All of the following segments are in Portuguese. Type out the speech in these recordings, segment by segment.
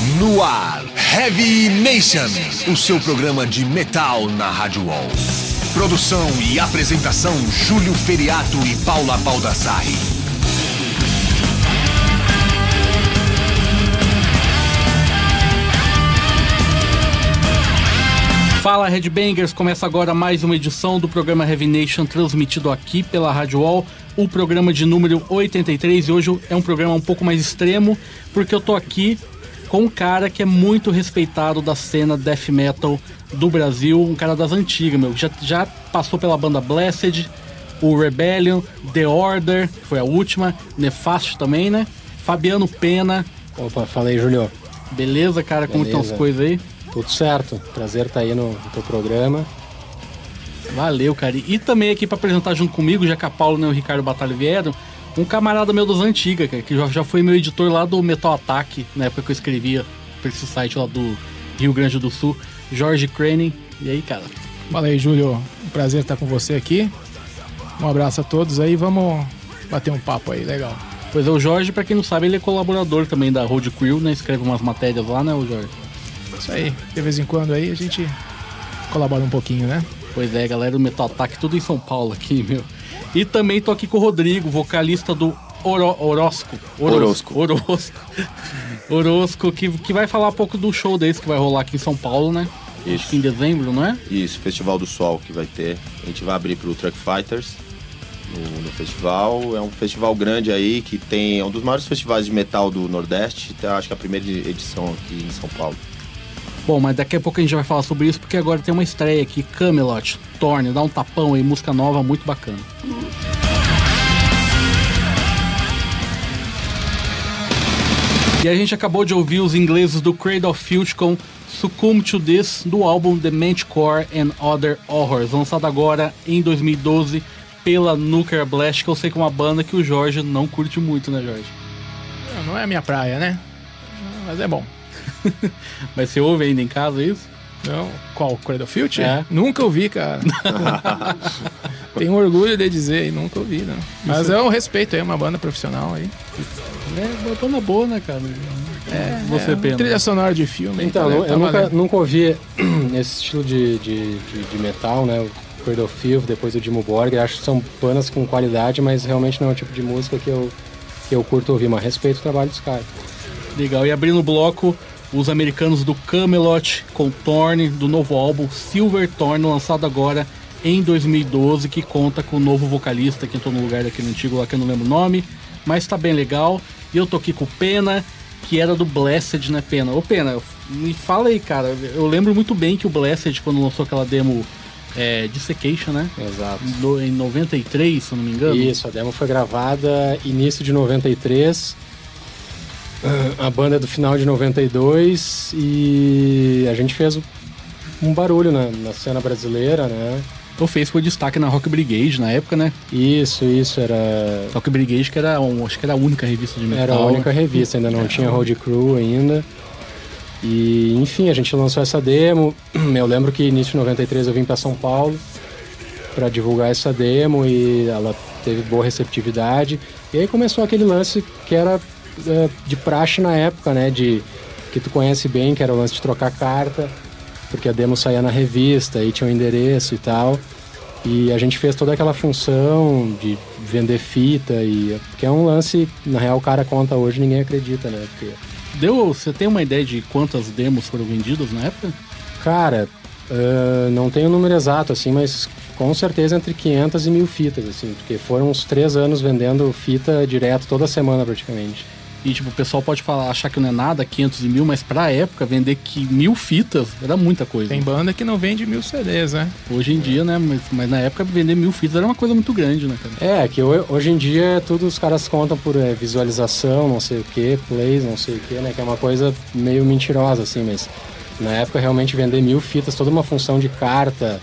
No ar, Heavy Nation, o seu programa de metal na Rádio Wall. Produção e apresentação: Júlio Feriato e Paula Baldassarri. Fala Headbangers, começa agora mais uma edição do programa Heavy Nation transmitido aqui pela Rádio Wall, o programa de número 83 e hoje é um programa um pouco mais extremo porque eu tô aqui com um cara que é muito respeitado da cena death metal do Brasil, um cara das antigas, meu, já, já passou pela banda Blessed, o Rebellion, The Order, foi a última, Nefasto também, né? Fabiano Pena. Opa, falei, Julio. Beleza, cara? Como estão as coisas aí? Tudo certo. Prazer estar tá aí no, no teu programa. Valeu, cara. E também aqui para apresentar junto comigo, já que a Paulo e o Ricardo Batalha vieram, um camarada meu das antigas, cara, que já, foi meu editor lá do Metal Attack, na época que eu escrevia pra esse site lá do Rio Grande do Sul, Jorge Craning. E aí, cara? Fala aí, Júlio. Um prazer estar com você aqui. Um abraço a todos aí, vamos bater um papo aí, legal. Pois é, o Jorge, para quem não sabe, ele é colaborador também da Road Crew, né? Escreve umas matérias lá, né, o Jorge? Isso aí, de vez em quando aí a gente colabora um pouquinho, né? Pois é, galera do Metal Attack, tudo em São Paulo aqui, meu. E também tô aqui com o Rodrigo, vocalista do Oro, Orosco. Orosco. Orosco. Orosco, que, que vai falar um pouco do show desse que vai rolar aqui em São Paulo, né? Isso. Acho que em dezembro, não é? Isso, Festival do Sol que vai ter. A gente vai abrir pro Truck Fighters no, no, festival. É um festival grande aí que tem. É um dos maiores festivais de metal do Nordeste. Acho que é a primeira edição aqui em São Paulo. Bom, mas daqui a pouco a gente vai falar sobre isso, porque agora tem uma estreia aqui, Camelot, Torne, dá um tapão aí, música nova, muito bacana. E a gente acabou de ouvir os ingleses do Cradle of Filth com Succumb to This, do álbum The Manticore and Other Horrors, lançado agora em 2012 pela Nuclear Blast, que eu sei que é uma banda que o Jorge não curte muito, né, Jorge? Não, é a minha praia, né? Mas é bom. Mas você ouve ainda em casa isso? Não. Qual? Cradle Future? É. Nunca ouvi, cara. Tenho orgulho de dizer, nunca ouvi, não. Mas isso. é um respeito aí, uma banda profissional aí. É uma banda boa, né, cara? É, você é, pena. Trilha sonora de filme. Então, eu, tá nunca, nunca ouvi esse estilo de, de, de, de metal, né? O Cradle Filth, depois o Dimo Borg. Acho que são bandas com qualidade, mas realmente não é o tipo de música que eu, que eu curto ouvir. Mas respeito o trabalho dos caras. Legal. E abrindo o bloco, os americanos do Camelot com Thorn, do novo álbum Silver Thorn, lançado agora em 2012, que conta com o novo vocalista que entrou no lugar daquele antigo lá que eu não lembro o nome, mas tá bem legal. E eu tô aqui com o Pena, que era do Blessed, né, Pena? Ô, Pena, me fala aí, cara. Eu lembro muito bem que o Blessed, quando lançou aquela demo é, Dissecation, né? Exato. No, em 93, se eu não me engano. Isso, a demo foi gravada início de 93 a banda é do final de 92 e a gente fez um barulho na, na cena brasileira, né? Então fez foi destaque na Rock Brigade na época, né? Isso, isso, era. Rock Brigade que era, um, acho que era a única revista de metal. Era a única revista, ainda não é. tinha Road Crew ainda. E, enfim, a gente lançou essa demo. Eu lembro que início de 93 eu vim para São Paulo para divulgar essa demo e ela teve boa receptividade. E aí começou aquele lance que era de praxe na época, né? De que tu conhece bem, que era o lance de trocar carta, porque a demo saía na revista e tinha um endereço e tal. E a gente fez toda aquela função de vender fita e que é um lance, na real o cara conta hoje, ninguém acredita, né? Porque... Deu, você tem uma ideia de quantas demos foram vendidas na época? Cara, uh, não tenho o número exato assim, mas com certeza entre 500 e mil fitas assim, porque foram uns três anos vendendo fita direto toda semana praticamente. E, tipo, o pessoal pode falar, achar que não é nada, 500 mil, mas pra época, vender que mil fitas era muita coisa. Tem banda que não vende mil CDs, né? Hoje em dia, né? Mas, mas na época, vender mil fitas era uma coisa muito grande, né, cara? É, que hoje em dia, tudo os caras contam por é, visualização, não sei o que, plays, não sei o que, né? Que é uma coisa meio mentirosa, assim, mas na época, realmente, vender mil fitas, toda uma função de carta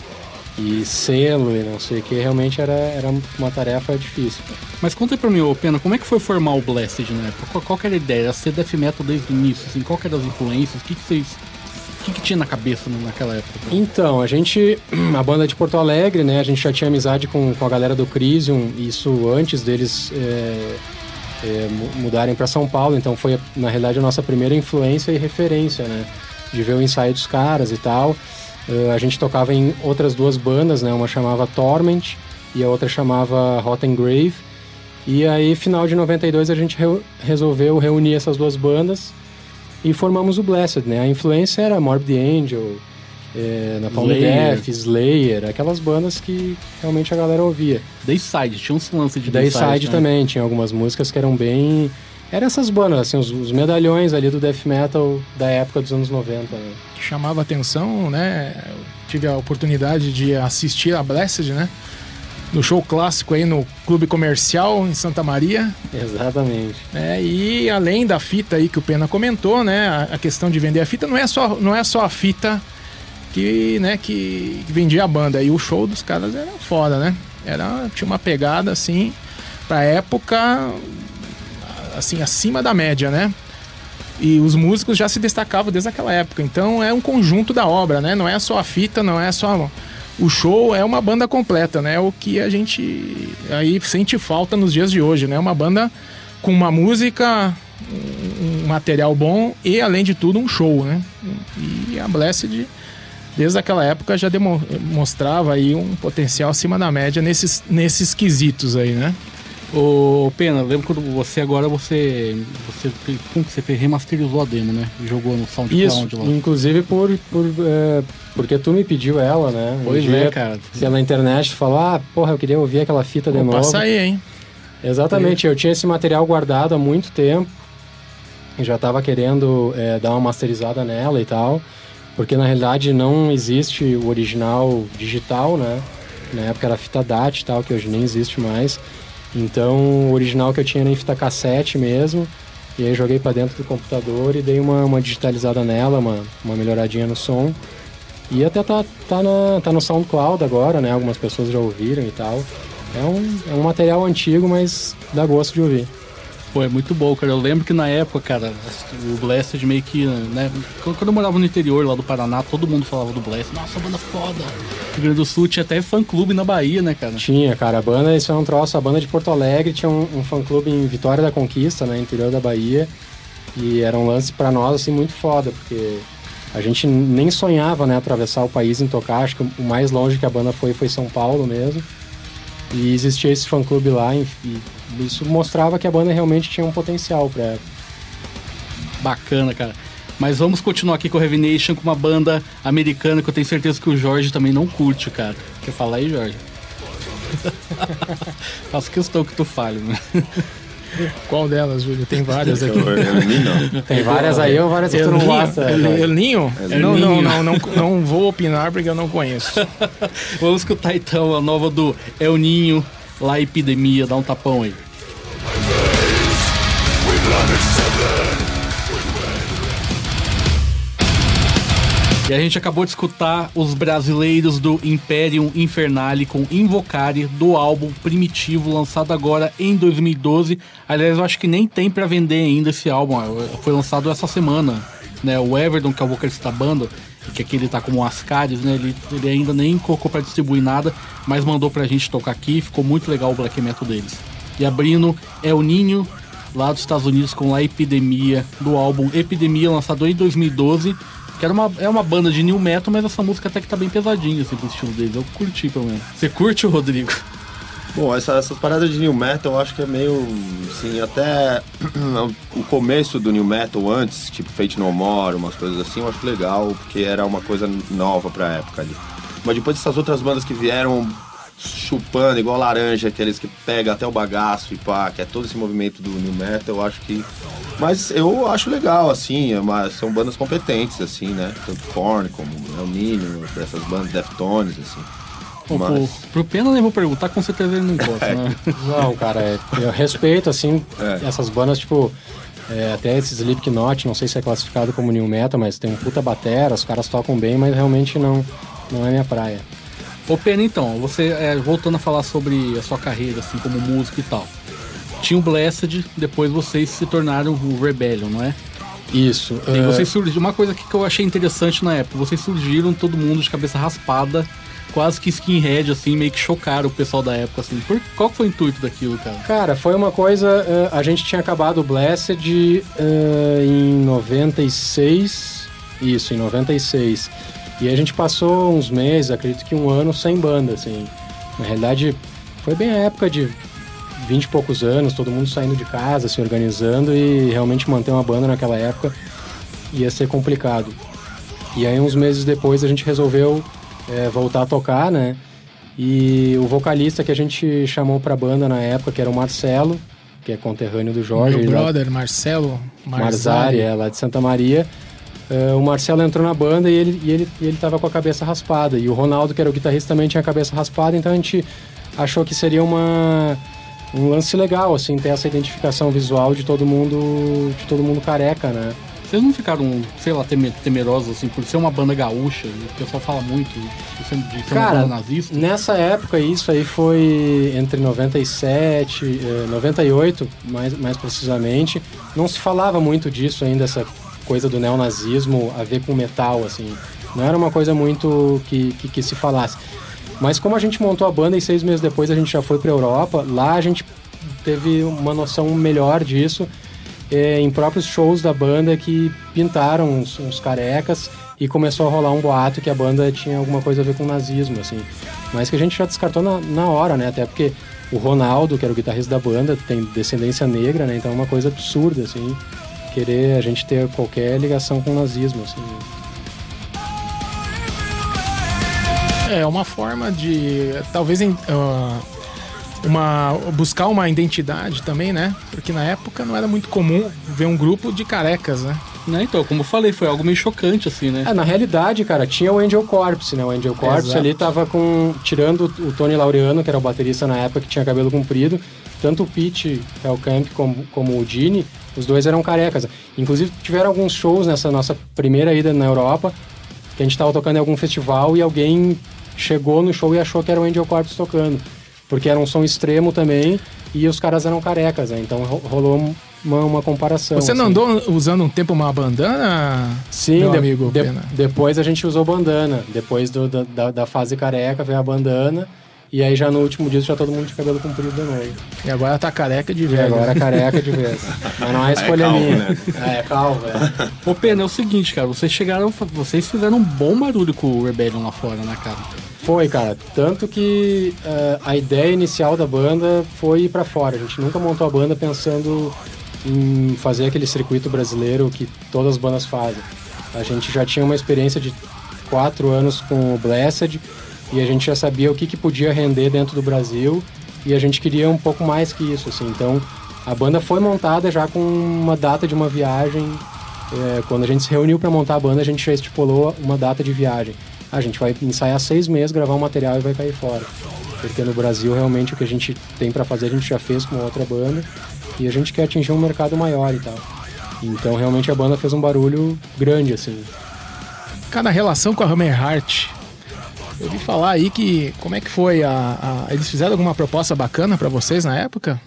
e selo e não sei o que, realmente era, era uma tarefa difícil. Mas conta aí pra mim, ô Pena, como é que foi formar o Blessed na época? Qual, qual era a ideia? Era ser death metal desde o início, assim, qual eram as influências? O que, que vocês... O que, que tinha na cabeça naquela época? Então, a gente, a banda de Porto Alegre, né, a gente já tinha amizade com, com a galera do Crisium, isso antes deles é, é, mudarem para São Paulo, então foi na realidade a nossa primeira influência e referência, né? De ver o ensaio dos caras e tal. Uh, a gente tocava em outras duas bandas, né? Uma chamava Torment e a outra chamava Rotten Grave. E aí, final de 92, a gente re resolveu reunir essas duas bandas e formamos o Blessed, né? A influência era Morbid Angel, é, Napalm Death, Slayer, aquelas bandas que realmente a galera ouvia. Dayside, tinha uns lances de Dayside. Dayside né? também, tinha algumas músicas que eram bem... Eram essas bandas, assim, os, os, medalhões ali do death metal da época dos anos 90, né? Que chamava atenção, né? Eu tive a oportunidade de assistir a Blessed, né? no show clássico aí no Clube Comercial em Santa Maria. Exatamente. É, e além da fita aí que o Pena comentou, né, a, a, questão de vender a fita não é só, não é só a fita que, né, que vendia a banda. E o show dos caras era foda, né? Era, tinha uma pegada assim, pra época, assim, acima da média, né? E os músicos já se destacavam desde aquela época. Então é um conjunto da obra, né? Não é só a fita, não é só o show é uma banda completa, né? O que a gente aí sente falta nos dias de hoje, né? Uma banda com uma música, um material bom e, além de tudo, um show, né? E a Blessed, desde aquela época, já demonstrava aí um potencial acima da média nesses, nesses quesitos aí, né? Ô, Pena, lembro quando você agora você você como que você fez, remasterizou a demo, né? Jogou no SoundCloud Isso, lá. inclusive por, por é, porque tu me pediu ela, né? Pois um é, cara. Pela internet falou: "Ah, porra, eu queria ouvir aquela fita de Pô, novo". Passa aí, hein. Exatamente, eu tinha esse material guardado há muito tempo. E já estava querendo é, dar uma masterizada nela e tal, porque na realidade não existe o original digital, né? Na época era fita DAT e tal, que hoje nem existe mais. Então, o original que eu tinha era em fita cassete mesmo. E aí joguei para dentro do computador e dei uma, uma digitalizada nela, uma, uma melhoradinha no som. E até tá, tá, na, tá no SoundCloud agora, né? Algumas pessoas já ouviram e tal. É um, é um material antigo, mas dá gosto de ouvir. Pô, é muito bom, cara. Eu lembro que na época, cara, o Blessed meio que, né? Quando eu morava no interior lá do Paraná, todo mundo falava do Blessed. Nossa, banda foda. Rio Grande do Sul tinha até fã-clube na Bahia, né, cara? Tinha, cara. A banda, isso é um troço. A banda de Porto Alegre tinha um, um fã-clube em Vitória da Conquista, né? Interior da Bahia. E era um lance para nós, assim, muito foda, porque a gente nem sonhava, né, atravessar o país em tocar. Acho que o mais longe que a banda foi foi São Paulo mesmo. E existia esse fã-clube lá e, isso mostrava que a banda realmente tinha um potencial pra Bacana, cara. Mas vamos continuar aqui com o Heavy Nation com uma banda americana que eu tenho certeza que o Jorge também não curte, cara. Quer falar aí, Jorge? Faço questão que tu fale, né? Qual delas, Júlio? Tem várias aqui. Tem várias aí ou várias que tu não gosta? El Ninho? Não, não, não, não, não vou opinar porque eu não conheço. Vamos escutar então a nova do El Ninho, lá Epidemia, dá um tapão aí. E a gente acabou de escutar os brasileiros do Imperium Infernale com Invocare do álbum Primitivo, lançado agora em 2012. Aliás, eu acho que nem tem para vender ainda esse álbum, foi lançado essa semana. Né? O Everton, que é o vocalista da banda, que aqui ele tá como Ascaris, né? Ele, ele ainda nem colocou para distribuir nada, mas mandou pra gente tocar aqui, ficou muito legal o black metal deles. E abrindo é o Ninho, lá dos Estados Unidos, com a Epidemia, do álbum Epidemia, lançado em 2012 que era uma, é uma banda de new metal, mas essa música até que tá bem pesadinha, assim, pro estilo deles. Eu curti, pelo menos. Você curte, o Rodrigo? Bom, essa, essas paradas de new metal eu acho que é meio, assim, até o começo do new metal antes, tipo Fate No More, umas coisas assim, eu acho legal, porque era uma coisa nova pra época ali. Mas depois dessas outras bandas que vieram chupando igual laranja, aqueles que pega até o bagaço e pá, que é todo esse movimento do new metal, eu acho que mas eu acho legal, assim, é uma, são bandas competentes, assim, né? Tanto Korn como El Nino, essas bandas Deftones, assim. Pô, Mas... pro, pro Pena nem vou perguntar, com certeza ele não gosta, é. né? Não, cara, é, eu respeito, assim, é. essas bandas, tipo... É, até esses Slipknot, não sei se é classificado como new metal, mas tem um puta batera, os caras tocam bem, mas realmente não, não é minha praia. Ô Pena, então, você, é, voltando a falar sobre a sua carreira, assim, como músico e tal tinha o Blessed, depois vocês se tornaram o Rebellion, não é? Isso. E vocês surgiram. Uma coisa que eu achei interessante na época, vocês surgiram todo mundo de cabeça raspada, quase que skinhead, assim, meio que chocaram o pessoal da época, assim. Por, qual foi o intuito daquilo, cara? Cara, foi uma coisa. Uh, a gente tinha acabado o Blessed uh, em 96. Isso, em 96. E a gente passou uns meses, acredito que um ano, sem banda, assim. Na realidade, foi bem a época de 20 e poucos anos, todo mundo saindo de casa, se organizando e realmente manter uma banda naquela época ia ser complicado. E aí, uns meses depois, a gente resolveu é, voltar a tocar, né? E o vocalista que a gente chamou pra banda na época, que era o Marcelo, que é conterrâneo do Jorge. Meu brother, lá, Marcelo Marzari. Marzari, é, lá de Santa Maria. Uh, o Marcelo entrou na banda e ele, e, ele, e ele tava com a cabeça raspada. E o Ronaldo, que era o guitarrista, também tinha a cabeça raspada, então a gente achou que seria uma, um lance legal, assim, ter essa identificação visual de todo mundo, de todo mundo careca, né? Vocês não ficaram, sei lá, temerosos, assim, por ser uma banda gaúcha? O pessoal fala muito de ser, de ser Cara, uma banda nazista. nessa época, isso aí foi entre 97 eh, 98, mais, mais precisamente. Não se falava muito disso ainda, essa coisa do neonazismo a ver com metal, assim. Não era uma coisa muito que, que, que se falasse. Mas como a gente montou a banda e seis meses depois a gente já foi para Europa, lá a gente teve uma noção melhor disso é, em próprios shows da banda que pintaram uns, uns, carecas e começou a rolar um boato que a banda tinha alguma coisa a ver com nazismo, assim. Mas que a gente já descartou na, na hora, né? Até porque o Ronaldo, que era o guitarrista da banda, tem descendência negra, né? Então é uma coisa absurda, assim, querer a gente ter qualquer ligação com o nazismo, assim. É uma forma de talvez uh, uma buscar uma identidade também, né? Porque na época não era muito comum ver um grupo de carecas, né? Né, então, como eu falei, foi algo meio chocante, assim, né? É, na realidade, cara, tinha o Angel Corpse, né? O Angel Corpse Exato. ali tava com. Tirando o Tony Laureano, que era o baterista na época, que tinha cabelo comprido, tanto o Pete Hellcamp como, como o Gene, os dois eram carecas. Inclusive, tiveram alguns shows nessa nossa primeira ida na Europa, que a gente tava tocando em algum festival e alguém chegou no show e achou que era o Angel Corpse tocando porque era um som extremo também e os caras eram carecas, né? Então rolou uma, uma comparação. Você não assim. andou usando um tempo uma bandana? Sim, de, amigo. De, depois a gente usou bandana. Depois do, da, da fase careca veio a bandana. E aí já no último dia já todo mundo de cabelo comprido de novo. E agora tá careca de vez. E agora careca de vez. Mas não é escolha é calvo, minha. Né? É, calvo, é. Ô Pena, é o seguinte, cara, vocês chegaram. Vocês fizeram um bom barulho com o Rebellion lá fora, né, cara? Foi, cara. Tanto que uh, a ideia inicial da banda foi ir pra fora. A gente nunca montou a banda pensando em fazer aquele circuito brasileiro que todas as bandas fazem. A gente já tinha uma experiência de quatro anos com o Blessed e a gente já sabia o que, que podia render dentro do Brasil e a gente queria um pouco mais que isso, assim. Então, a banda foi montada já com uma data de uma viagem. É, quando a gente se reuniu para montar a banda, a gente já estipulou uma data de viagem a gente vai ensaiar seis meses, gravar um material e vai cair fora. Porque no Brasil, realmente, o que a gente tem para fazer, a gente já fez com outra banda e a gente quer atingir um mercado maior e tal. Então, realmente, a banda fez um barulho grande, assim. Cada relação com a Hammer Heart, eu ouvi falar aí que como é que foi a, a eles fizeram alguma proposta bacana para vocês na época?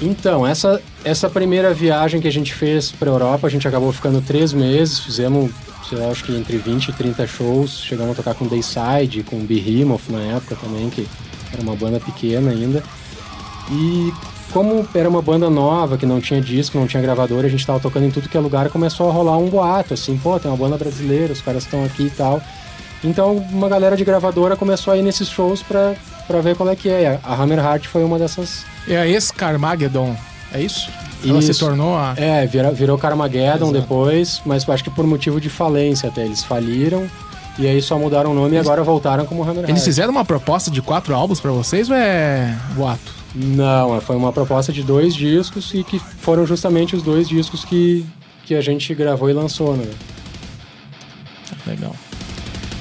Então essa essa primeira viagem que a gente fez para Europa a gente acabou ficando três meses fizemos sei lá, acho que entre 20 e 30 shows. Chegamos a tocar com Dayside, com Behemoth na época também, que era uma banda pequena ainda. E como era uma banda nova, que não tinha disco, não tinha gravadora, a gente estava tocando em tudo que é lugar, começou a rolar um boato, assim, pô, tem uma banda brasileira, os caras estão aqui e tal. Então uma galera de gravadora começou a ir nesses shows pra, pra ver qual é que é. A Hammer Heart foi uma dessas. É a ex-Carmageddon, é isso? Ela Isso. se tornou a. É, virou, virou Carmageddon Exato. depois, mas acho que por motivo de falência até. Eles faliram. E aí só mudaram o nome eles... e agora voltaram como Hammerhead. Eles fizeram uma proposta de quatro álbuns para vocês ou é boato? Não, é, foi uma proposta de dois discos e que foram justamente os dois discos que, que a gente gravou e lançou, né? Legal.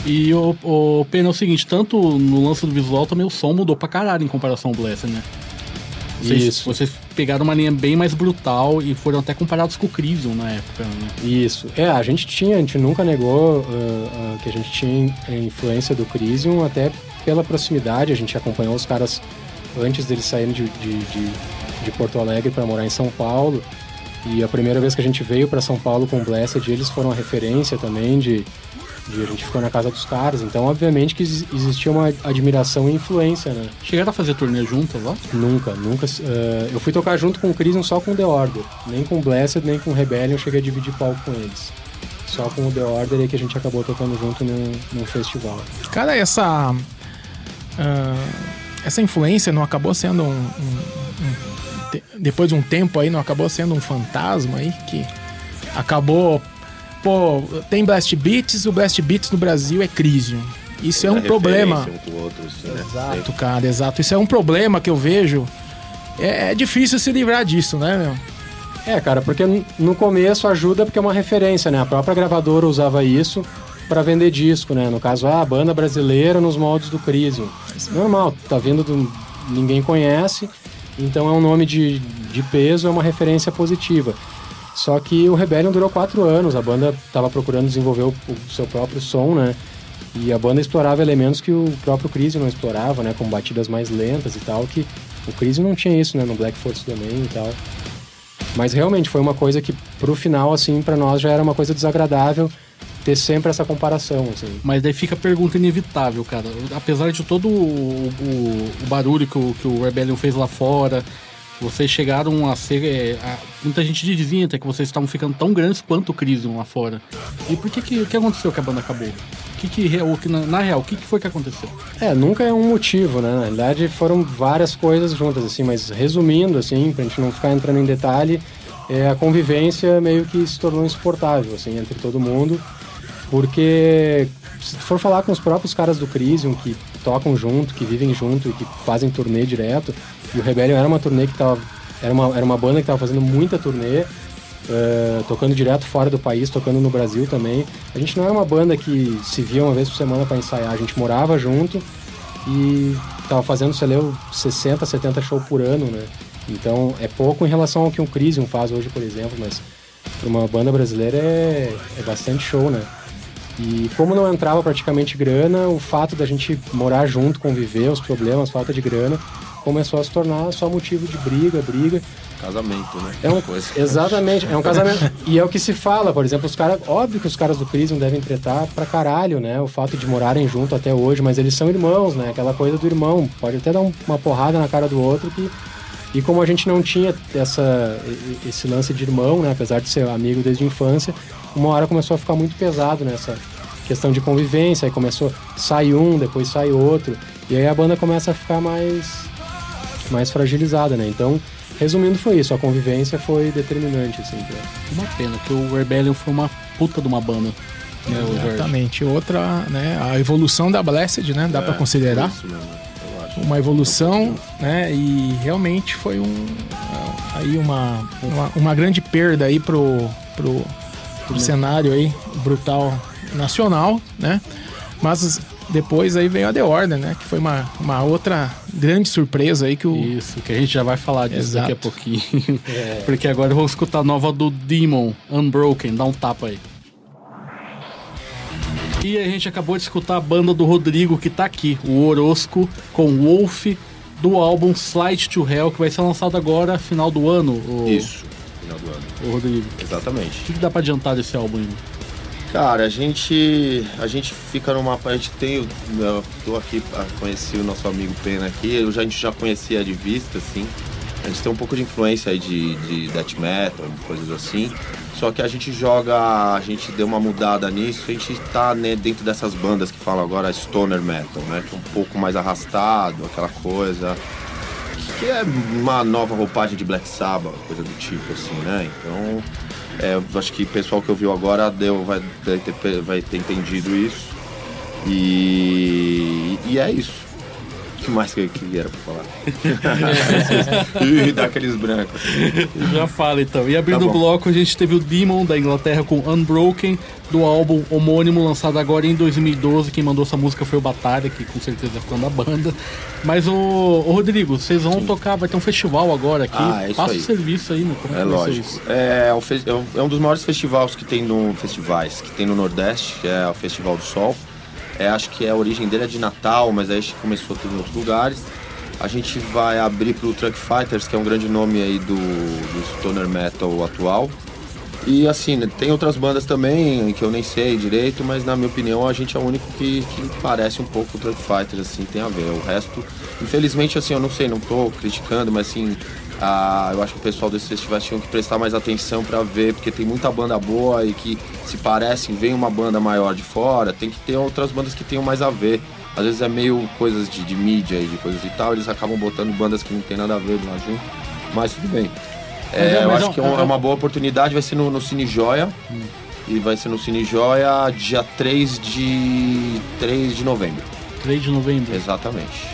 E o, o Pena é o seguinte, tanto no lance do visual também o som mudou pra caralho em comparação ao Blessed, né? Vocês, Isso. Vocês pegaram uma linha bem mais brutal e foram até comparados com o Crisium na época. Né? Isso. É, a gente tinha, a gente nunca negou uh, uh, que a gente tinha influência do Crisium, até pela proximidade. A gente acompanhou os caras antes deles saírem de, de, de, de Porto Alegre para morar em São Paulo. E a primeira vez que a gente veio para São Paulo com o Blessed, eles foram a referência também de, E a gente ficou na casa dos caras, então obviamente que exi- existia uma admiração e influência, né? Chegaram a fazer turnê juntas lá? Nunca, nunca. eh, eu fui tocar junto com o Crisium só com o The Order. Nem com o Blessed, nem com o Rebellion eu cheguei a dividir palco com eles. Só com o The Order aí que a gente acabou tocando junto num, num festival. Cara, essa. ah, essa influência não acabou sendo um, um- um- te- Depois de um tempo aí, não acabou sendo um fantasma aí que acabou. Pô, tem Blast Beats, o Blast Beats no Brasil é Crisium. Isso é um problema. Um outro, assim, né? Exato, cara, exato. Isso é um problema que eu vejo. É, é difícil se livrar disso, né, meu? É, cara, porque no começo ajuda porque é uma referência, né? A própria gravadora usava isso pra vender disco, né? No caso, ah, banda brasileira nos moldes do Crisium. Normal, tá vindo do... ninguém conhece, então é um nome de, de peso, é uma referência positiva. Só que o Rebellion durou quatro anos, a banda tava procurando desenvolver o, o seu próprio som, né? E a banda explorava elementos que o próprio Crisium não explorava, né? Com batidas mais lentas e tal, que o Crisium não tinha isso, né? No Black Force também e tal. Mas realmente foi uma coisa que pro final, assim, pra nós já era uma coisa desagradável ter sempre essa comparação, assim. Mas daí fica a pergunta inevitável, cara. Apesar de todo o, o- o barulho que o, que o Rebellion fez lá fora, vocês chegaram a ser. é, a- muita gente dizia até que vocês estavam ficando tão grandes quanto o Crisium lá fora. E por que que, que aconteceu que a banda acabou? Que que, o que na, na real, o que, que foi que aconteceu? É, nunca é um motivo, né? Na realidade foram várias coisas juntas, assim, mas resumindo, assim, pra gente não ficar entrando em detalhe, é, a convivência meio que se tornou insuportável, assim, entre todo mundo, porque se for falar com os próprios caras do Crisium, que tocam junto, que vivem junto e que fazem turnê direto, e o Rebellion era uma turnê que tava... Era uma, era uma banda que tava fazendo muita turnê, eh, tocando direto fora do país, tocando no Brasil também. A gente não era uma banda que se via uma vez por semana para ensaiar, a gente morava junto e tava fazendo, sei lá, 60, 70 shows por ano, né? Então é pouco em relação ao que um Crisium faz hoje, por exemplo, mas para uma banda brasileira é, é bastante show, né? E como não entrava praticamente grana, o fato da gente morar junto, conviver, os problemas, falta de grana, começou a se tornar só motivo de briga, briga. Casamento, né? É um, Coisa. exatamente, é um casamento. e é o que se fala, por exemplo, os caras. Óbvio que os caras do Crisium devem tretar pra caralho, né? O fato de morarem junto até hoje, mas eles são irmãos, né? Aquela coisa do irmão. Pode até dar um- uma porrada na cara do outro que. E como a gente não tinha essa, esse lance de irmão, né? Apesar de ser amigo desde a infância, uma hora começou a ficar muito pesado nessa questão de convivência. Aí começou, sai um, depois sai outro. E aí a banda começa a ficar mais mais fragilizada, né? Então, resumindo, foi isso. A convivência foi determinante, assim. pra- Uma pena, que o Rebellion foi uma puta de uma banda. né? Exatamente. Outra, né? A evolução da Blessed, né? Dá pra considerar. Isso mesmo, uma evolução, né? E realmente foi um aí uma, uma, uma grande perda aí pro, pro, pro cenário aí brutal nacional, né? Mas depois aí veio a The Order, né? Que foi uma, uma outra grande surpresa aí que o Isso, que a gente já vai falar disso Exato. daqui a pouquinho. Porque agora eu vou escutar a nova do Demon, Unbroken. Dá um tapa aí. E a gente acabou de escutar a banda do Rodrigo que tá aqui, o Orosco, com Wolf, do álbum Slide to Hell, que vai ser lançado agora, final do ano, o, Isso, final do ano. o Rodrigo. Exatamente. O que, que dá pra adiantar desse álbum ainda? Cara, a gente a gente fica numa a gente tem eu tô aqui a conheci o nosso amigo Pena aqui, eu já, a gente já conhecia de vista assim. A gente tem um pouco de influência aí de, de death metal, coisas assim. Só que a gente joga, a gente deu uma mudada nisso, a gente tá né, dentro dessas bandas que falam agora stoner metal, né? Que é um pouco mais arrastado, aquela coisa que é uma nova roupagem de Black Sabbath, coisa do tipo assim, né? Então, é, acho que o pessoal que ouviu agora deu, vai, ter, vai ter entendido isso. E, e é isso. O que mais que, que era pra falar? e dá aqueles brancos. Já fala então. E abrindo Tá o bloco, a gente teve o Demon da Inglaterra com Unbroken, do álbum homônimo lançado agora em 2012. Quem mandou essa música foi o Batalha, que com certeza é fã da banda. Mas o, ô, Rodrigo, vocês vão tocar, vai ter um festival agora aqui. Ah, é Passa aí. o serviço aí, né? Como É lógico. É, o fe- é um- é um dos maiores festivais que tem no festivais que tem no Nordeste, que é o Festival do Sol. É, acho que a origem dele é de Natal, mas aí começou ter em outros lugares. A gente vai abrir pro Truck Fighters, que é um grande nome aí do, do stoner metal atual. E assim, né, tem outras bandas também que eu nem sei direito, mas na minha opinião a gente é o único que, que parece um pouco o Truck Fighter, assim, tem a ver. O resto, infelizmente, assim, eu não sei, não tô criticando, mas assim, ah, eu acho que o pessoal desses festivais tinham que prestar mais atenção para ver, porque tem muita banda boa e que se parecem, vem uma banda maior de fora, tem que ter outras bandas que tenham mais a ver. Às vezes é meio coisas de, de mídia e de coisas e tal, eles acabam botando bandas que não tem nada a ver lá junto, mas tudo bem. É, é, eu acho que é, é- uma boa oportunidade, vai ser no, no Cine Joia. E vai ser no Cine Joia dia 3 de, 3 de novembro. 3 de novembro. Exatamente.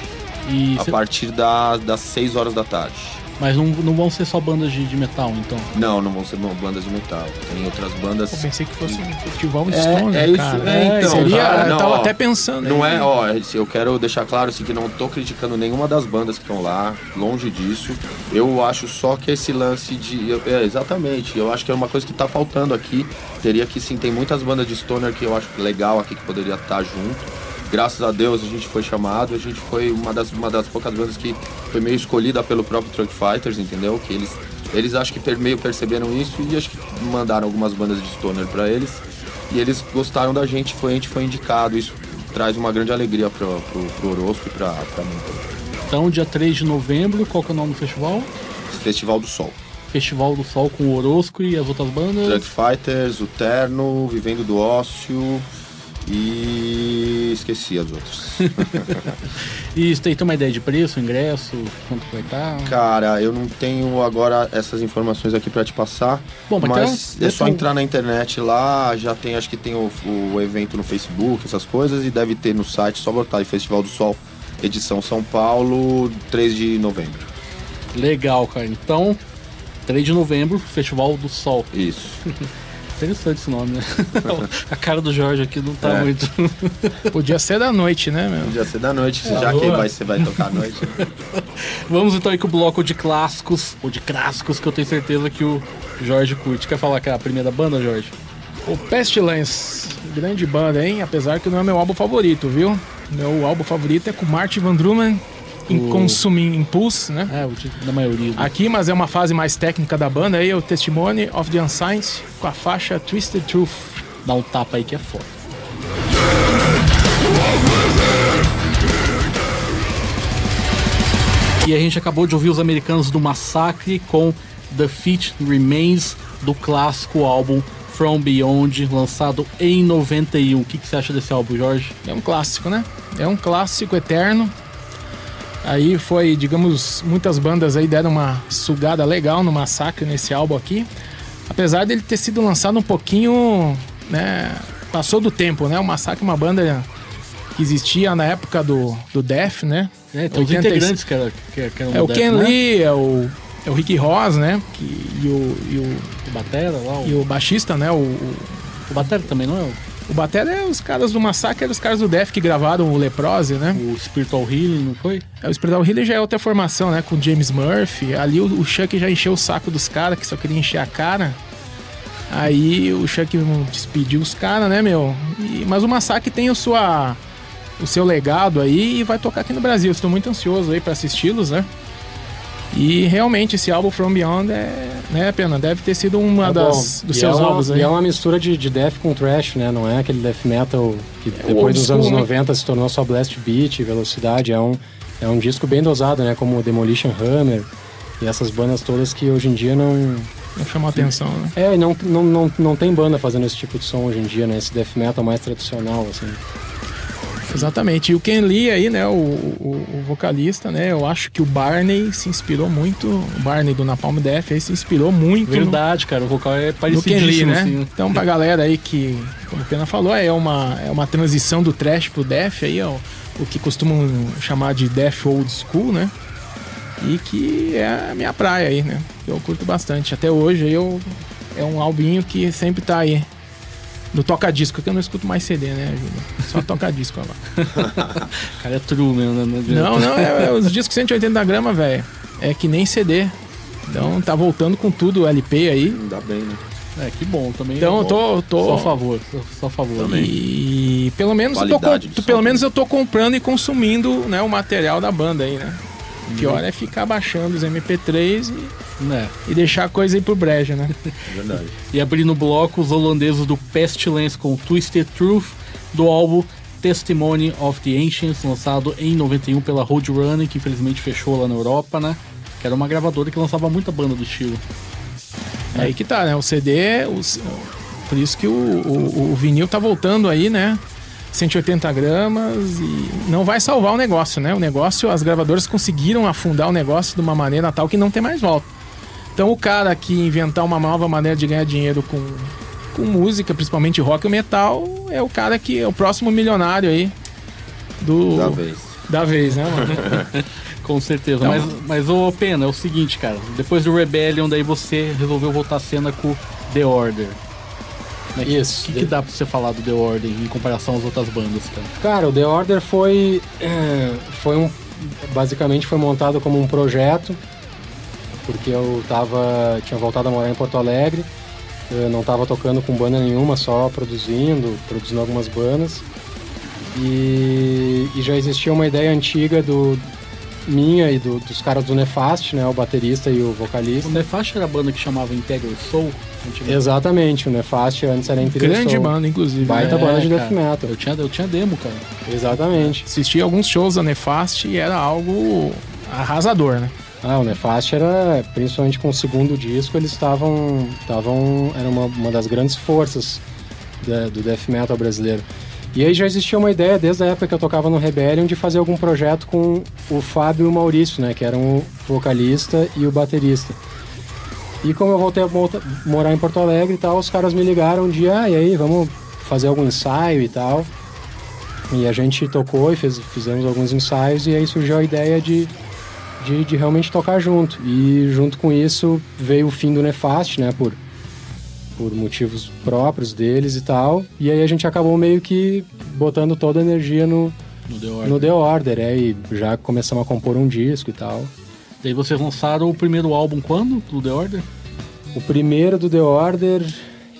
E A cê- partir da, das 6 horas da tarde. Mas não, não vão ser só bandas de, de metal, então. Não, não vão ser não, bandas de metal. Tem outras bandas. Eu pensei que fosse um festival de É, Stone, é isso, cara. é, então, Seria, cara, eu não, tava ó, até pensando. Não aí. é, ó, eu quero deixar claro assim que não tô criticando nenhuma das bandas que estão lá, longe disso. Eu acho só que esse lance de. eu- É, exatamente, eu acho que é uma coisa que tá faltando aqui. Teria que sim, tem muitas bandas de stoner que eu acho legal aqui que poderia estar junto. Graças a Deus a gente foi chamado, a gente foi uma das, uma das poucas bandas que foi meio escolhida pelo próprio Truck Fighters, entendeu? Que eles, eles acho que meio perceberam isso e acho que mandaram algumas bandas de stoner pra eles. E eles gostaram da gente, foi, a gente foi indicado. Isso traz uma grande alegria pro, pro, pro Orozco e pra, pra mim. Então, dia 3 de novembro, qual que é o nome do festival? Festival do Sol. Festival do Sol com o Orosco e as outras bandas. Truck Fighters, o Terno, Vivendo do Ócio e esqueci as outras. E você tem uma ideia de preço, ingresso, quanto vai estar? Cara, eu não tenho agora essas informações aqui pra te passar. Bom, mas mas então, é só entrar na internet lá, já tem, acho que tem o, o evento no Facebook, essas coisas, e deve ter no site, só botar aí Festival do Sol, edição São Paulo, 3 de novembro. Legal, cara. Então, 3 de novembro, Festival do Sol. Isso. Interessante esse nome, né? A cara do Jorge aqui não tá É. muito. Podia ser da noite, né, meu? Podia ser da noite, já que boa. vai, você vai tocar à noite. Vamos então aí com o bloco de clássicos, ou de clássicos, que eu tenho certeza que o Jorge curte. Quer falar que é a primeira banda, Jorge? O Pestilence, grande banda, hein? Apesar que não é meu álbum favorito, viu? Meu álbum favorito é com Martin Van Drumen, em O- Consuming Impulse, né? É, o título da maioria. Aqui, mas é uma fase mais técnica da banda aí, é o Testimony of the Unscience com a faixa Twisted Truth. Dá um tapa aí que é foda. E a gente acabou de ouvir os americanos do Massacre com The Feat Remains do clássico álbum From Beyond, lançado em 91. O que, que você acha desse álbum, Jorge? É um clássico, né? É um clássico eterno. Aí foi, digamos, muitas bandas aí deram uma sugada legal no Massacre nesse álbum aqui. Apesar dele ter sido lançado um pouquinho, né? Passou do tempo, né? O Massacre é uma banda que existia na época do, do Death, né? É, tem os 86. integrantes que, era, que, que eram É o do Ken Death, né? Lee, é o, é o Rick Ross, né? Que, e, o, e, o, O Batera lá. O, e o baixista, né? O, o, o Batera também, não é? O, o Batera é os caras do Massacre, eram os caras do Death que gravaram o Leprose, né? o Spiritual Healing, não foi? É, o Spiritual Healer já é outra formação, né? Com James Murphy. Ali o, o Chuck já encheu o saco dos caras, que só queria encher a cara. Aí o Chuck despediu os caras, né, meu? E- mas o Massacre tem o, sua, o seu legado aí e vai tocar aqui no Brasil. Estou muito ansioso aí para assisti-los, né? E realmente esse álbum From Beyond é, né, Pena? Deve ter sido uma É das bom. dos E seus é uma, álbuns aí. E é uma mistura de, de death com thrash, né? Não é aquele death metal que old depois dos anos né? 90 se tornou só blast beat, velocidade. É um, é um disco bem dosado, né? Como o Demolition Hammer e essas bandas todas que hoje em dia não... Não chamou atenção, né? É, e não, não, não, não tem banda fazendo esse tipo de som hoje em dia, né? Esse death metal mais tradicional, assim. Exatamente. E o Ken Lee aí, né, o, o, o vocalista, né, eu acho que o Barney se inspirou muito, o Barney do Napalm Death aí se inspirou muito no- Verdade, cara. O vocal é no, Ken Lee, né? assim. Então pra galera aí que, como o Pena falou, é uma, é uma transição do trash pro death aí, ó, o que costumam chamar de death old school, né? E que é a minha praia aí, né? Eu curto bastante. Até hoje eu é um albinho que sempre tá aí. No toca-disco, que eu não escuto mais CD, né, Júlio? Só toca-disco agora. Cara, é true mesmo, né? Não. Não, não, é, é os discos 180 gramas, velho. É que nem CD. Então tá voltando com tudo o LP aí. Ainda bem, né? É, que bom também. Então é eu tô. tô Só a favor, só, só a favor. E pelo menos eu tô, pelo menos também. eu tô comprando e consumindo né, o material da banda aí, né? O pior é ficar baixando os MP3 e, Né? e deixar a coisa aí pro brejo, né? Verdade. E abrindo o bloco, os holandeses do Pestilence com Twisted Truth, do álbum Testimony of the Ancients, lançado em 91 pela Roadrunner, que infelizmente fechou lá na Europa, né? Que era uma gravadora que lançava muita banda do estilo. É aí que tá, né? O CD, os- por isso que o, o, o vinil tá voltando aí, né? 180 gramas e não vai salvar o negócio, né? O negócio, as gravadoras conseguiram afundar o negócio de uma maneira tal que não tem mais volta. Então o cara que inventar uma nova maneira de ganhar dinheiro com, com música, principalmente rock e metal, é o cara que é o próximo milionário aí do Da vez. da vez, né, mano? Com certeza. Então- mas, mas ô Pena, é o seguinte, cara. Depois do Rebellion, daí você resolveu voltar a cena com The Order. Né? Isso. O que, que dá pra você falar do The Order em comparação às outras bandas, cara? Cara, o The Order foi, eh, foi um, basicamente foi montado como um projeto, porque eu tava, tinha voltado a morar em Porto Alegre, eu não tava tocando com banda nenhuma, só produzindo, produzindo algumas bandas. E, e já existia uma ideia antiga do minha e do- dos caras do Nefast, né, o baterista e o vocalista. O Nefast era a banda que chamava Integral Soul? antigamente? Exatamente, o Nefast antes era Imperial Grande Soul. banda, inclusive. Baita né? banda de cara. death metal. Eu tinha, eu tinha demo, cara. Exatamente. Assisti alguns shows da Nefast e era algo arrasador, né? Ah, o Nefast era, principalmente com o segundo disco, eles estavam. estavam era uma, uma das grandes forças da- do death metal brasileiro. E aí já existia uma ideia, desde a época que eu tocava no Rebellion, de fazer algum projeto com o Fábio e o Maurício, né? Que eram o vocalista e o baterista. E como eu voltei a morar em Porto Alegre e tal, os caras me ligaram um dia, ah, e aí, vamos fazer algum ensaio e tal. E a gente tocou e fez, fizemos alguns ensaios, e aí surgiu a ideia de, de, de realmente tocar junto. E junto com isso veio o fim do Nefast, né? Por, por motivos próprios deles e tal. E aí a gente acabou meio que botando toda a energia no, No The Order. no The Order, é, e já começamos a compor um disco e tal. Daí vocês lançaram o primeiro álbum quando? Do The Order? O primeiro do The Order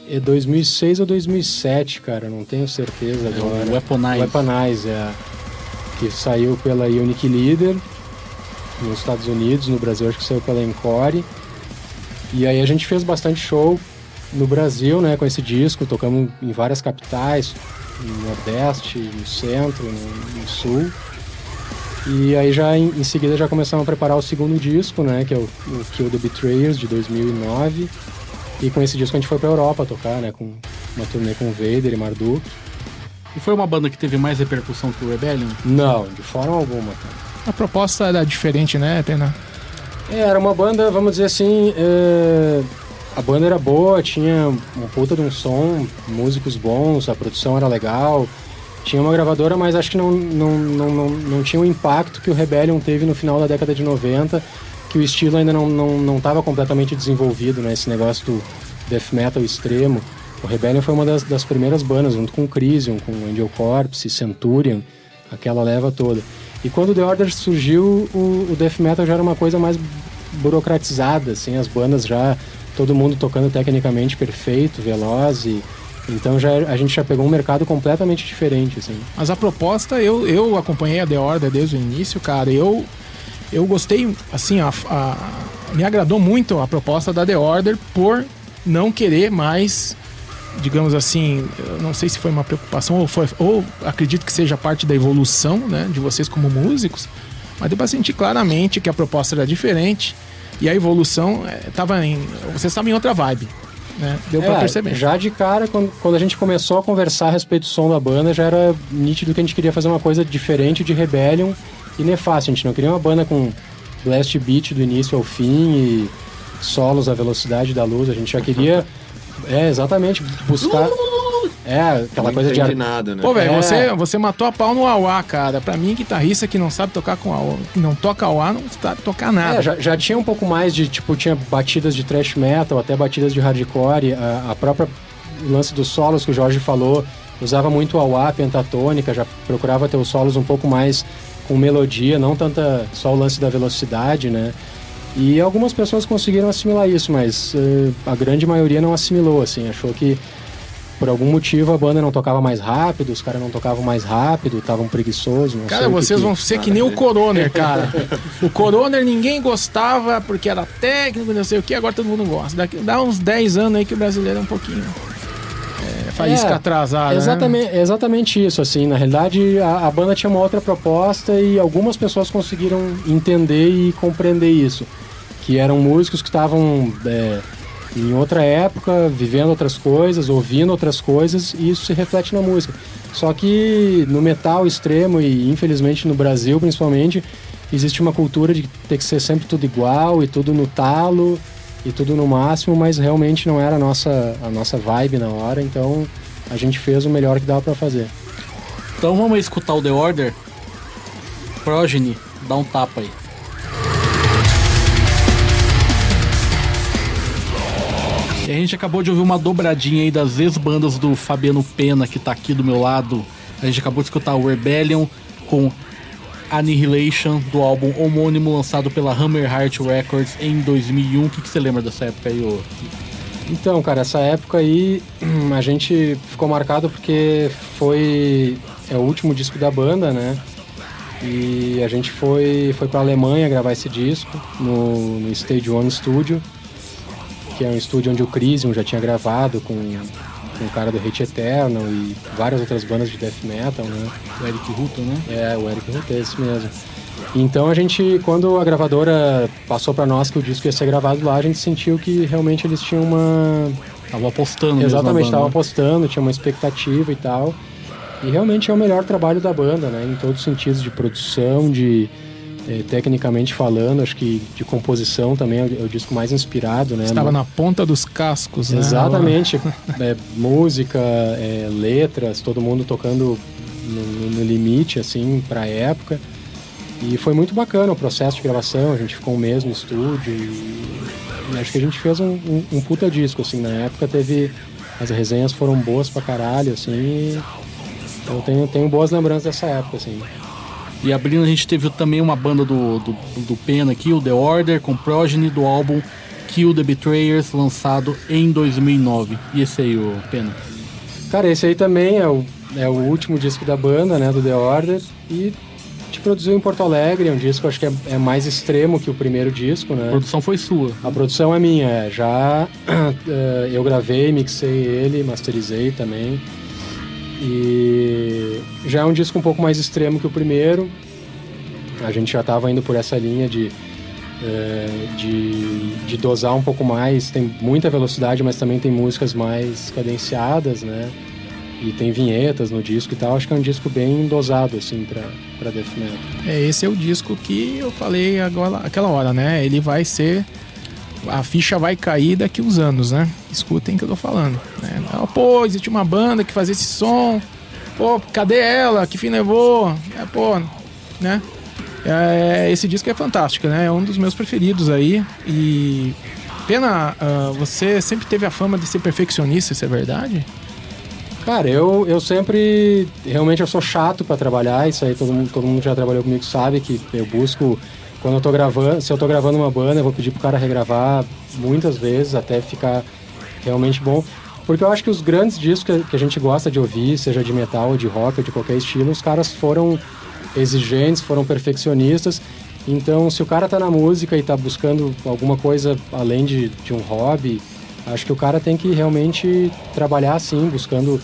é 2006 ou 2007, cara, não tenho certeza agora. o Weaponize. Weaponize, é. Que saiu pela Unique Leader nos Estados Unidos, no Brasil acho que saiu pela Encore. E aí a gente fez bastante show no Brasil, né, com esse disco, tocamos em várias capitais, no Nordeste, no Centro, no, no Sul. E aí já em, em seguida já começamos a preparar o segundo disco, né, que é o, o Kill the Betrayers de 2009. E com esse disco a gente foi pra Europa tocar, né, com uma turnê com o Vader e Marduk. E foi uma banda que teve mais repercussão que o Rebellion? Não, de forma alguma, cara. A proposta era diferente, né, Pena? É, era uma banda, vamos dizer assim, é, a banda era boa, tinha uma puta de um som, músicos bons, a produção era legal, tinha uma gravadora, mas acho que não, não, não, não, não tinha o impacto que o Rebellion teve no final da década de 90, que o estilo ainda não não não estava completamente desenvolvido, né, esse negócio do death metal extremo. O Rebellion foi uma das, das primeiras bandas, junto com Crisium, com Angel Corpse, Centurion, aquela leva toda. E quando o The Order surgiu, o, o death metal já era uma coisa mais burocratizada, assim, as bandas já todo mundo tocando tecnicamente perfeito, veloz e então já a gente já pegou um mercado completamente diferente, assim. Mas a proposta, eu, eu acompanhei a The Order desde o início, cara. Eu, eu gostei, assim, a, a- me agradou muito a proposta da The Order por não querer mais, digamos assim, não sei se foi uma preocupação ou, foi, ou acredito que seja parte da evolução, né, de vocês como músicos, mas deu pra sentir claramente que a proposta era diferente e a evolução estava em. Vocês estavam em outra vibe, né? Deu pra É, perceber. Já de cara, quando, quando a gente começou a conversar a respeito do som da banda, já era nítido que a gente queria fazer uma coisa diferente de Rebellion e Nefácio. A gente não queria uma banda com blast beat do início ao fim e solos à velocidade da luz. A gente já queria, é, exatamente, buscar... É, aquela não coisa de... ar- nada, né? Pô, velho, É. você, você matou a pau no auá, cara. Pra mim, guitarrista que não sabe tocar com auá, que não toca auá, não sabe tocar nada. É, já, já tinha um pouco mais de, tipo, tinha batidas de thrash metal, até batidas de hardcore, a, a própria lance dos solos que o Jorge falou, usava muito a wah pentatônica, já procurava ter os solos um pouco mais com melodia, não tanta só o lance da velocidade, né? E algumas pessoas conseguiram assimilar isso, mas eh, a grande maioria não assimilou, assim, achou que por algum motivo a banda não tocava mais rápido, os caras não tocavam mais rápido, estavam preguiçosos. Cara, que vocês que- vão ser que nem o Coroner, cara. o Coroner ninguém gostava porque era técnico, não sei o que, agora todo mundo gosta. Daqui, dá uns 10 anos aí que o brasileiro é um pouquinho. É, faísca É, atrasada. né? Exatamente, exatamente isso, assim, na realidade a, a banda tinha uma outra proposta e algumas pessoas conseguiram entender e compreender isso, que eram músicos que estavam é, em outra época, vivendo outras coisas, ouvindo outras coisas e isso se reflete na música. Só que no metal extremo e infelizmente no Brasil principalmente, existe uma cultura de ter que ser sempre tudo igual e tudo no talo e tudo no máximo, mas realmente não era a nossa, a nossa vibe na hora, então a gente fez o melhor que dava pra fazer. Então vamos escutar o The Order. Progeny, dá um tapa aí. E a gente acabou de ouvir uma dobradinha aí das ex-bandas do Fabiano Pena, que tá aqui do meu lado. A gente acabou de escutar o Rebellion com Annihilation, do álbum homônimo lançado pela Hammer Heart Records em 2001. O que, que você lembra dessa época aí, ô? Então, cara, essa época aí a gente ficou marcado porque foi é o último disco da banda, né? E a gente foi foi para Alemanha gravar esse disco no, no Stage One Studio, que é um estúdio onde o Crisium já tinha gravado com, com o cara do Hate Eternal e várias outras bandas de death metal, né? O Eric Ruto, né? É, o Eric Rutte, esse mesmo. Então a gente, quando a gravadora passou pra nós que o disco ia ser gravado lá, a gente sentiu que realmente eles tinham uma. Tava apostando Exatamente, estavam né? apostando, tinha uma expectativa e tal. E realmente é o melhor trabalho da banda, né? Em todos os sentidos de produção, de. Eh, tecnicamente falando, acho que de composição também é o, é o disco mais inspirado, né? Estava No- na ponta dos cascos, né? Exatamente. É, música, é, letras, todo mundo tocando no, no limite, assim, pra época. E foi muito bacana o processo de gravação, a gente ficou um mês no estúdio e, e acho que a gente fez um, um, um puta disco, assim, na época teve... As resenhas foram boas pra caralho, assim, e eu tenho, tenho boas lembranças dessa época, assim. E abrindo a gente teve também uma banda do, do, do Pena aqui, o The Order, com Progeny do álbum Kill the Betrayers, lançado em 2009. E esse aí, o Pena? Cara, esse aí também é o, é o último disco da banda, né, do The Order, e te produziu em Porto Alegre, é um disco acho que é, é mais extremo que o primeiro disco, A né? produção foi sua. A produção é minha, é, já eh, eu gravei, mixei ele, masterizei também. E já é um disco um pouco mais extremo que o primeiro. A gente já estava indo por essa linha de, eh, de, de dosar um pouco mais. Tem muita velocidade, mas também tem músicas mais cadenciadas, né? E tem vinhetas no disco e tal. Acho que é um disco bem dosado, assim, pra, pra death metal. É, esse é o disco que eu falei agora, aquela hora, né? Ele vai ser. A ficha vai cair daqui uns anos, né? Escutem o que eu tô falando. Né? Pô, existe uma banda que fazia esse som. Pô, cadê ela? Que fim levou? É, pô, né? É, esse disco é fantástico, né? É um dos meus preferidos aí. E. Pena, ah, você sempre teve a fama de ser perfeccionista, isso é verdade? Cara, eu, eu sempre. Realmente eu sou chato pra trabalhar, isso aí todo mundo, todo mundo já trabalhou comigo sabe que eu busco. Quando eu tô gravando, se eu tô gravando uma banda, eu vou pedir pro cara regravar muitas vezes até ficar realmente bom. Porque eu acho que os grandes discos que, a gente gosta de ouvir, seja de metal, ou de rock, ou de qualquer estilo, os caras foram exigentes, foram perfeccionistas. Então, se o cara tá na música e tá buscando alguma coisa além de, de um hobby, acho que o cara tem que realmente trabalhar assim, buscando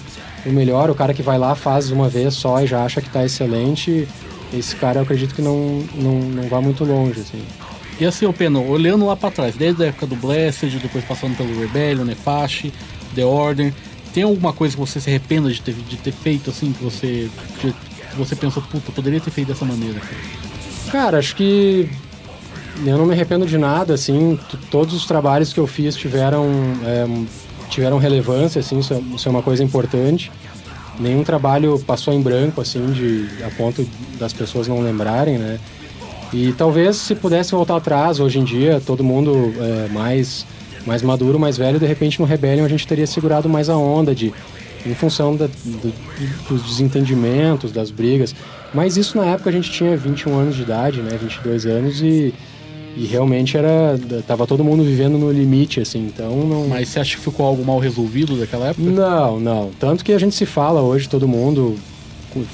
o melhor. O cara que vai lá, faz uma vez só e já acha que tá excelente, esse cara eu acredito que não, não, não vai muito longe, assim. E assim, ô Pena, olhando lá pra trás, desde a época do Blessed, depois passando pelo Rebellion, Nefashi, The Order, tem alguma coisa que você se arrependa de ter, de ter feito, assim, que você, que você pensou, puta, poderia ter feito dessa maneira? Cara, acho que eu não me arrependo de nada, assim, todos os trabalhos que eu fiz tiveram, é, tiveram relevância, assim, isso é, isso é uma coisa importante. Nenhum trabalho passou em branco, assim, de, a ponto das pessoas não lembrarem, né? E talvez se pudesse voltar atrás, hoje em dia, todo mundo é, mais, mais maduro, mais velho, de repente no Rebellion a gente teria segurado mais a onda de em função da- do- dos desentendimentos, das brigas. Mas isso na época a gente tinha 21 anos de idade, né, 22 anos, e E realmente era. Tava todo mundo vivendo no limite, assim, então não. Mas você acha que ficou algo mal resolvido daquela época? Não, não. Tanto que a gente se fala hoje, todo mundo.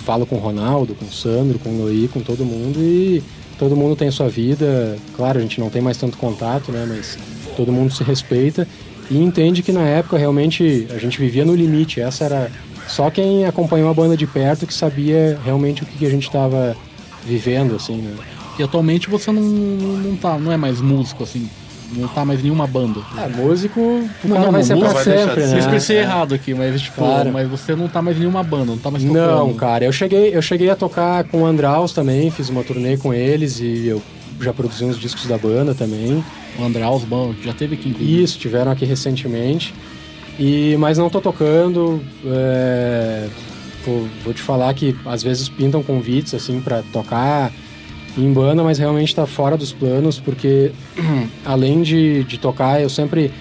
Fala com o Ronaldo, com o Sandro, com o Noí, com todo mundo e todo mundo tem a sua vida. Claro, a gente não tem mais tanto contato, né? Mas todo mundo se respeita e entende que na época realmente a gente vivia no limite. Essa era só quem acompanhou a banda de perto que sabia realmente o que a gente estava vivendo, assim, né? E atualmente você não, não, tá, não é mais músico, assim, não tá mais nenhuma banda. É, músico, o não, não, vai ser pra sempre, né? Eu expressei é. errado aqui, mas tipo, claro. mas você não tá mais nenhuma banda, não tá mais tocando. Não, cara, eu cheguei, eu cheguei a tocar com o Andraus também, fiz uma turnê com eles e eu já produzi uns discos da banda também. O Andraus, bom, já teve aqui inclusive. Isso, tiveram aqui recentemente. E, mas não tô tocando. É, vou, vou te falar que às vezes pintam convites assim para tocar em banda, mas realmente está fora dos planos, porque além de, de tocar, eu sempre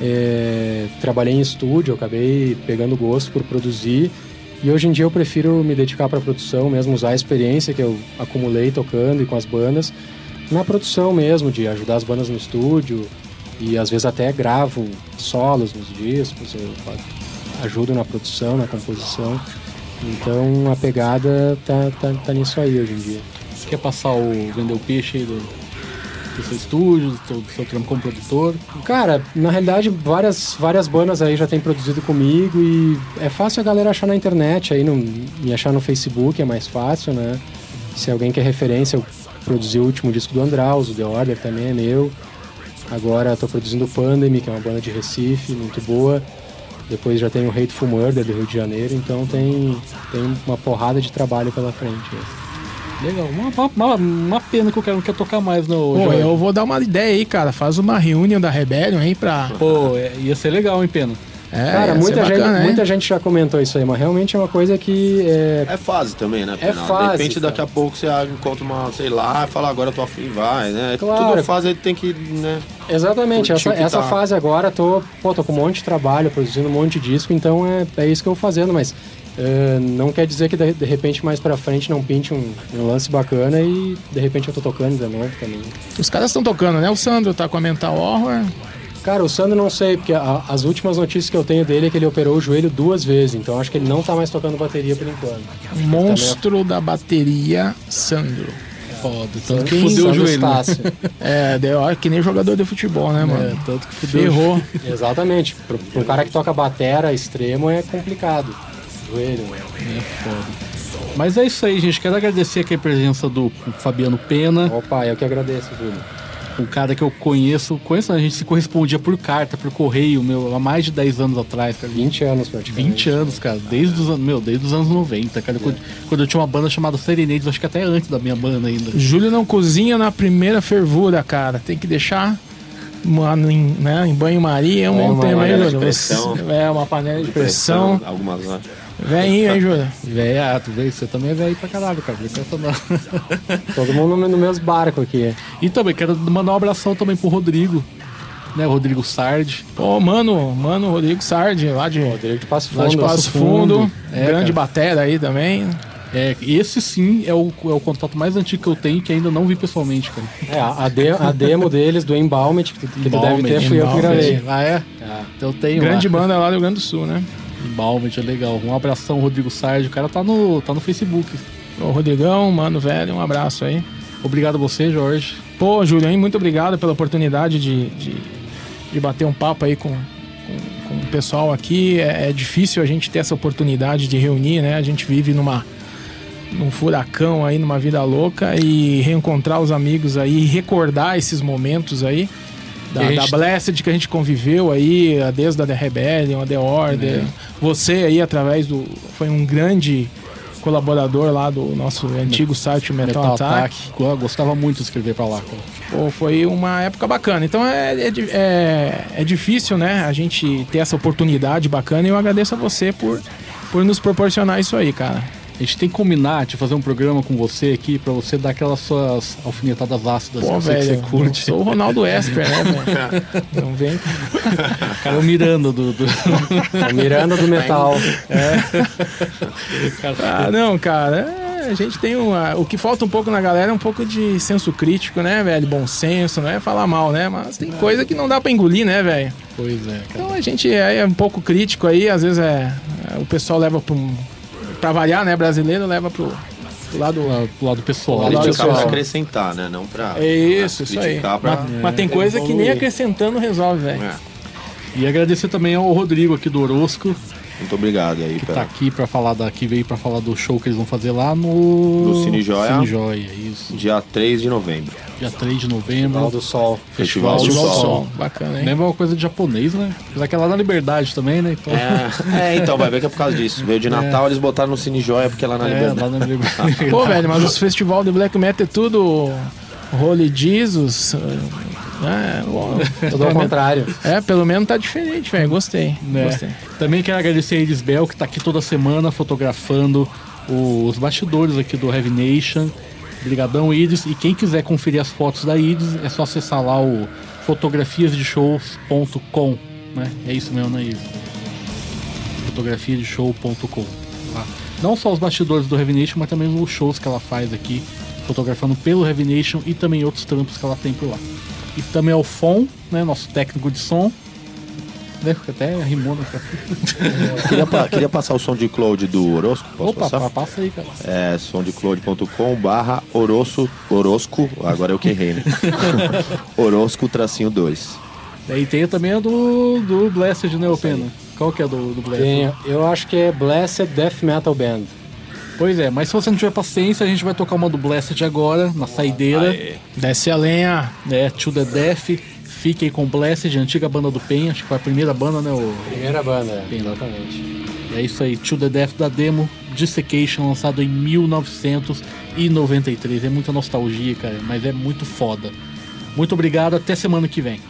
é, trabalhei em estúdio, acabei pegando gosto por produzir. E hoje em dia eu prefiro me dedicar para a produção, mesmo usar a experiência que eu acumulei tocando e com as bandas, na produção mesmo, de ajudar as bandas no estúdio. E às vezes até gravo solos nos discos, eu ajudo na produção, na composição. Então a pegada tá, tá, tá nisso aí hoje em dia. Quer passar o vender o peixe aí do, do seu estúdio, do seu, do seu trampo como produtor? Cara, na realidade, várias, várias bandas aí já têm produzido comigo e é fácil a galera achar na internet, aí no, me achar no Facebook é mais fácil, né? Se alguém quer referência, eu produzi o último disco do Andraus, o The Order também é meu. Agora estou produzindo o Pandemic, que é uma banda de Recife, muito boa. Depois já tem o Hateful Murder do Rio de Janeiro, então tem, tem uma porrada de trabalho pela frente. Legal. Uma, uma, uma, pena que eu quero, não quero tocar mais no. Pô, eu vou dar uma ideia aí, cara. Faz uma reunião da Rebellion aí pra. Pô, é, ia ser legal, hein, Pena? É, Cara, muita, bacana, gente, muita gente já comentou isso aí, mas realmente é uma coisa que. É, é fase também, né? É fase. De repente, daqui a pouco você encontra uma, sei lá, fala agora eu tô afim, vai, né? Claro. Tudo fase aí tem que, né? Exatamente, essa, essa tá. fase agora, tô, pô, tô com um monte de trabalho, produzindo um monte de disco, então é, é isso que eu vou fazendo, mas Uh, não quer dizer que de, de, repente mais pra frente não pinte um, um, lance bacana e de repente eu tô tocando de novo também. Os caras estão tocando, né? O Sandro tá com a Mental Horror. Cara, o Sandro não sei, porque a, as últimas notícias que eu tenho dele é que ele operou o joelho duas vezes, então acho que ele não tá mais tocando bateria por enquanto. Monstro da bateria, Sandro. Foda, tanto que fudeu o joelho. Né? é, deu, que nem jogador de futebol, né, mano? É, tanto que fudeu. Ferrou. Exatamente. Pra, pra um cara que toca batera extremo é complicado joelho, É foda. Mas é isso aí, gente. Quero agradecer aqui a presença do Fabiano Pena. Opa, eu que agradeço, Júlio. Um cara que eu conheço, conheço, a gente se correspondia por carta, por correio, meu, há mais de 10 anos atrás, cara. 20 anos praticamente. 20 anos, cara. Desde os, meu, desde os anos 90, cara. É. Quando, quando, eu tinha uma banda chamada Serenades, acho que até antes da minha banda ainda. Júlio não cozinha na primeira fervura, cara. Tem que deixar uma, em, né, em banho-maria é um bom tema, hein, Júlio? É, uma panela de pressão. pressão algumas, né? Veinho, hein? Velho, ah, tu veio, você também é velho pra caralho, cara. Todo mundo no mesmo barco aqui. E também quero mandar um abração também pro Rodrigo. Né, Rodrigo Sardi. Pô, mano, mano, Rodrigo Sardi, lá de, Rodrigo de Passo Fundo. Lá de Passo Fundo. Fundo. É, grande cara. batera aí também. É, esse sim é o, é o contato mais antigo que eu tenho que ainda não vi pessoalmente, cara. É, a, de, a demo deles do Embalmet, que, que tu deve ter, fui eu que gravei. Ah, é? é. Então eu tenho. Grande lá. banda lá do Rio Grande do Sul, né? Balmet é legal. Um abração, Rodrigo Sardi. O cara tá no, tá no Facebook. Ô, Rodrigão, mano velho, um abraço aí. Obrigado a você, Jorge. Pô, Julião, muito obrigado pela oportunidade de, de, de bater um papo aí com, com, com o pessoal aqui. É, é, difícil a gente ter essa oportunidade de reunir, né? A gente vive numa num furacão aí, numa vida louca e reencontrar os amigos aí, recordar esses momentos aí da, gente... da Blessed que a gente conviveu aí, desde a The Rebellion, a The Order. É. Você aí, através do. Foi um grande colaborador lá do nosso antigo site Metal, Metal Attack. Attack. Gostava muito de escrever para lá. Pô, foi uma época bacana. Então é, é, é, é, difícil, né? A gente ter essa oportunidade bacana e eu agradeço a você por, por nos proporcionar isso aí, cara. A gente tem que combinar de fazer um programa com você aqui pra você dar aquelas suas alfinetadas ácidas Pô, velho, que você curte. Sou o Ronaldo Esper, né, velho? Não vem. Cara, o Miranda do. do... O Miranda do metal. É. Ah, não, cara. É, a gente tem uma, o que falta um pouco na galera é um pouco de senso crítico, né, velho? Bom senso, não é falar mal, né? Mas tem coisa que não dá pra engolir, né, velho? Pois é, cara. Então a gente é, é um pouco crítico aí, às vezes é, é, o pessoal leva pra, um, pra variar, né? Brasileiro leva pro, pro lado. Pro lado pessoal. Pro lado Criticar pra pessoal. acrescentar, né? Não pra. É isso, pra isso aí. criticar pra- Mas, mas tem coisa que nem acrescentando resolve, velho. É. E agradecer também ao Rodrigo aqui do Orosco, Muito obrigado aí, que tá pela- aqui para falar da, que veio para falar do show que eles vão fazer lá no No Cine Joia. Cine Joia, isso. Dia 3 de novembro. Dia 3 de novembro. Festival do Sol. Festival do Festival do Sol. Sol. Bacana, hein? Lembra uma coisa de japonês, né? Apesar que é lá na Liberdade também, né? Então, É, é, então, vai ver que é por causa disso. Veio de Natal, eles botaram no Cine Joia, porque é lá na é, Liberdade. lá na Liberdade. Pô, velho, mas os festival de black metal é tudo Holy Jesus. É, bom, Tudo ao contrário. é, pelo menos tá diferente, velho. Gostei. né? Gostei. Também quero agradecer a Iris Bell, que tá aqui toda semana fotografando os bastidores aqui do Heavy Nation. Obrigadão, Iris. E quem quiser conferir as fotos da Iris, é só acessar lá o fotografiasdeshows.com, né? É isso mesmo, né, Iris? fotografiasdeshow.com. Lá. Não só os bastidores do Heavy Nation, mas também os shows que ela faz aqui, fotografando pelo Heavy Nation e também outros trampos que ela tem por lá. E também ao Fon, né, nosso técnico de som. Né, até rimou, né? cara? Queria, pa- queria passar o som de Cloud do Orosco. Posso Opa, passar? pa- passa aí, cara. É sondecloud.com barra Orosco, Orosco, agora eu que errei, né? Orosco tracinho 2. Daí tem também a do, do Blessed, né, o Pena? Qual que é do, do Blessed? Tem, eu acho que é Blessed Death Metal Band. Pois é, mas se você não tiver paciência, a gente vai tocar uma do Blessed agora, na saideira. Desce a lenha. né, To The Death. Fique aí com Blessed, antiga banda do Pen, acho que foi a primeira banda, né, o... Primeira banda, Bem, exatamente. É isso aí, To The Death da demo Dissecation, lançado em 1993. É muita nostalgia, cara, mas é muito foda. Muito obrigado, até semana que vem.